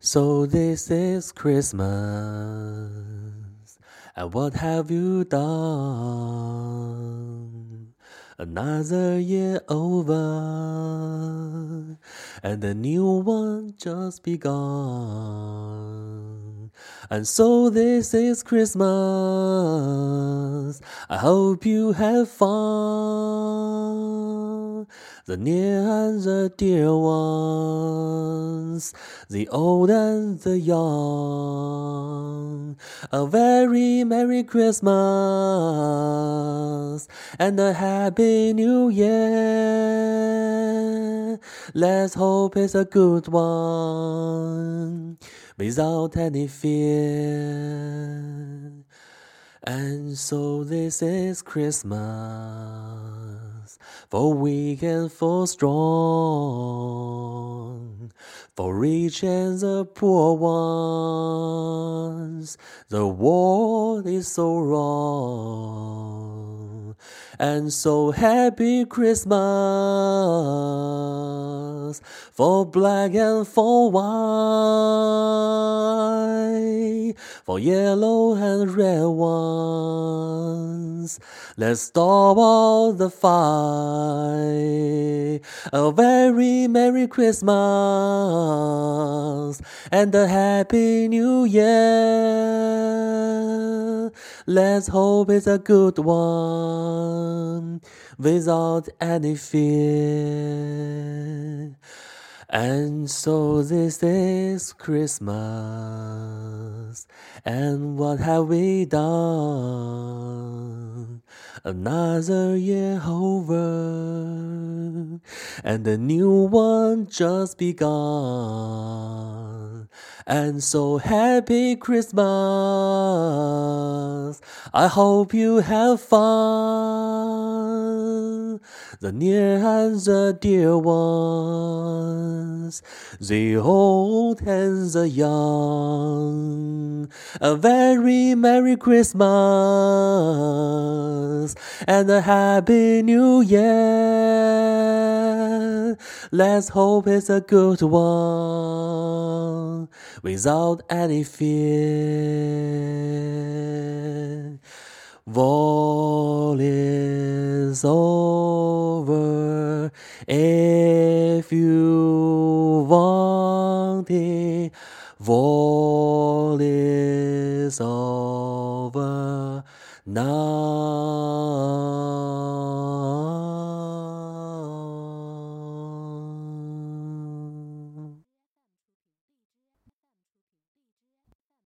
So this is Christmas, and what have you done? Another year over, and a new one just begun. And so this is Christmas. I hope you have fun. The near and the dear ones, the old and the young. A very Merry Christmas and a Happy New Year. Let's hope it's a good one without any fear. And so this is Christmas, for weak and for strong, for rich and the poor ones. The world is so wrong. And so happy Christmas for black and for white, for yellow and red ones. Let's stop all the fight. A very Merry Christmas and a Happy New Year. Let's hope it's a good one without any fear. And so this is Christmas, and what have we done? Another year over, and a new one just begun. And so happy Christmas! I hope you have fun. The near and the dear ones, the old and the young. A very Merry Christmas and a Happy New Year. Let's hope it's a good one without any fear. All is over if you want it. All is over now.